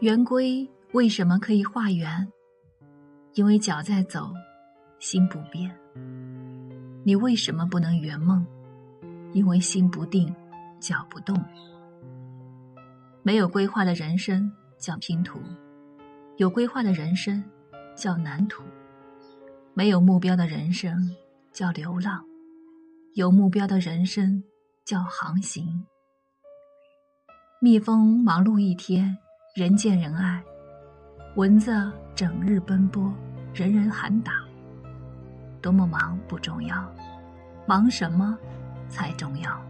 圆规为什么可以画圆？因为脚在走，心不变。你为什么不能圆梦？因为心不定，脚不动。没有规划的人生叫拼图，有规划的人生叫蓝图。没有目标的人生叫流浪，有目标的人生叫航行。蜜蜂忙碌一天，人见人爱；蚊子整日奔波，人人喊打。多么忙不重要，忙什么才重要。